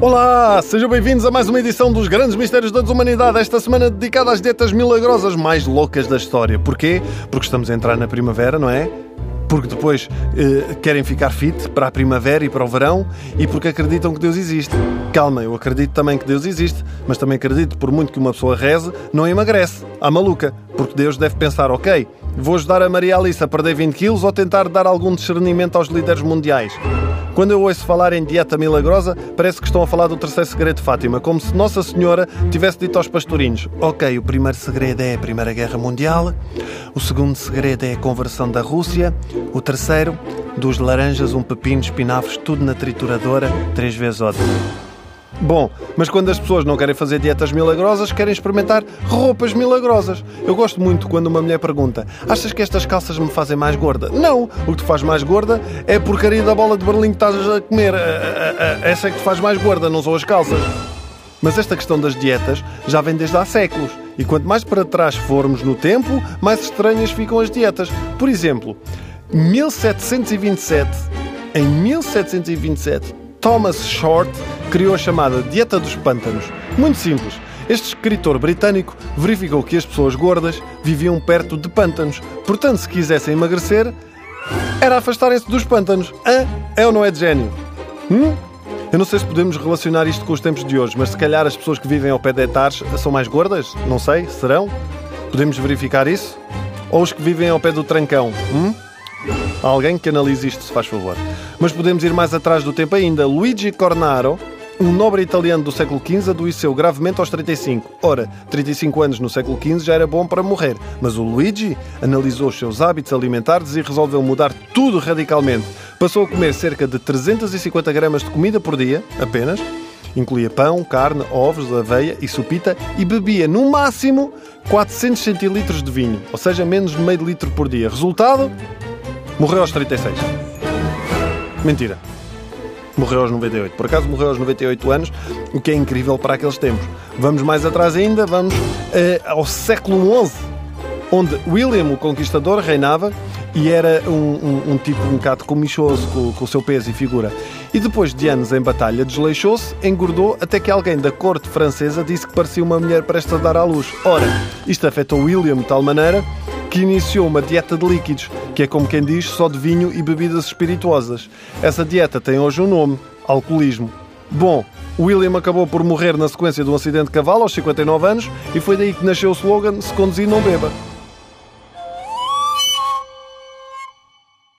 Olá, sejam bem-vindos a mais uma edição dos Grandes Mistérios da Desumanidade, esta semana dedicada às dietas milagrosas mais loucas da história. Porquê? Porque estamos a entrar na primavera, não é? Porque depois eh, querem ficar fit para a primavera e para o verão e porque acreditam que Deus existe. Calma, eu acredito também que Deus existe, mas também acredito, por muito que uma pessoa reze, não emagrece. À maluca. Porque Deus deve pensar, ok, vou ajudar a Maria Alice a perder 20 quilos ou tentar dar algum discernimento aos líderes mundiais. Quando eu ouço falar em dieta milagrosa, parece que estão a falar do terceiro segredo de Fátima, como se Nossa Senhora tivesse dito aos pastorinhos: Ok, o primeiro segredo é a Primeira Guerra Mundial, o segundo segredo é a conversão da Rússia, o terceiro, dos laranjas, um pepino, espinafres, tudo na trituradora, três vezes ótimo. Bom, mas quando as pessoas não querem fazer dietas milagrosas, querem experimentar roupas milagrosas. Eu gosto muito quando uma mulher pergunta: Achas que estas calças me fazem mais gorda? Não! O que te faz mais gorda é a porcaria da bola de berlim que estás a comer. Essa é que te faz mais gorda, não são as calças. Mas esta questão das dietas já vem desde há séculos. E quanto mais para trás formos no tempo, mais estranhas ficam as dietas. Por exemplo, 1727. Em 1727, Thomas Short criou a chamada Dieta dos Pântanos. Muito simples. Este escritor britânico verificou que as pessoas gordas viviam perto de pântanos. Portanto, se quisessem emagrecer, era afastarem-se dos pântanos. Hã? É ou não é de gênio? Hum? Eu não sei se podemos relacionar isto com os tempos de hoje, mas se calhar as pessoas que vivem ao pé de hectares são mais gordas? Não sei, serão? Podemos verificar isso? Ou os que vivem ao pé do trancão? Hum? Alguém que analise isto, se faz favor. Mas podemos ir mais atrás do tempo ainda. Luigi Cornaro, um nobre italiano do século XV, adoeceu gravemente aos 35. Ora, 35 anos no século XV já era bom para morrer, mas o Luigi analisou os seus hábitos alimentares e resolveu mudar tudo radicalmente. Passou a comer cerca de 350 gramas de comida por dia, apenas. Incluía pão, carne, ovos, aveia e supita e bebia, no máximo, 400 centilitros de vinho, ou seja, menos de meio litro por dia. Resultado? Morreu aos 36. Mentira. Morreu aos 98. Por acaso morreu aos 98 anos, o que é incrível para aqueles tempos. Vamos mais atrás ainda, vamos uh, ao século XI, onde William o Conquistador reinava e era um, um, um tipo um bocado comichoso com, com, o seu peso e figura. E depois de anos em batalha, desleixou-se, engordou, até que alguém da corte francesa disse que parecia uma mulher prestes a dar à luz. Ora, isto afetou William de tal maneira que iniciou uma dieta de líquidos, que é como quem diz, só de vinho e bebidas espirituosas. Essa dieta tem hoje um nome: alcoolismo. Bom, William acabou por morrer na sequência de um acidente de cavalo aos 59 anos e foi daí que nasceu o slogan: Se conduzir, não beba.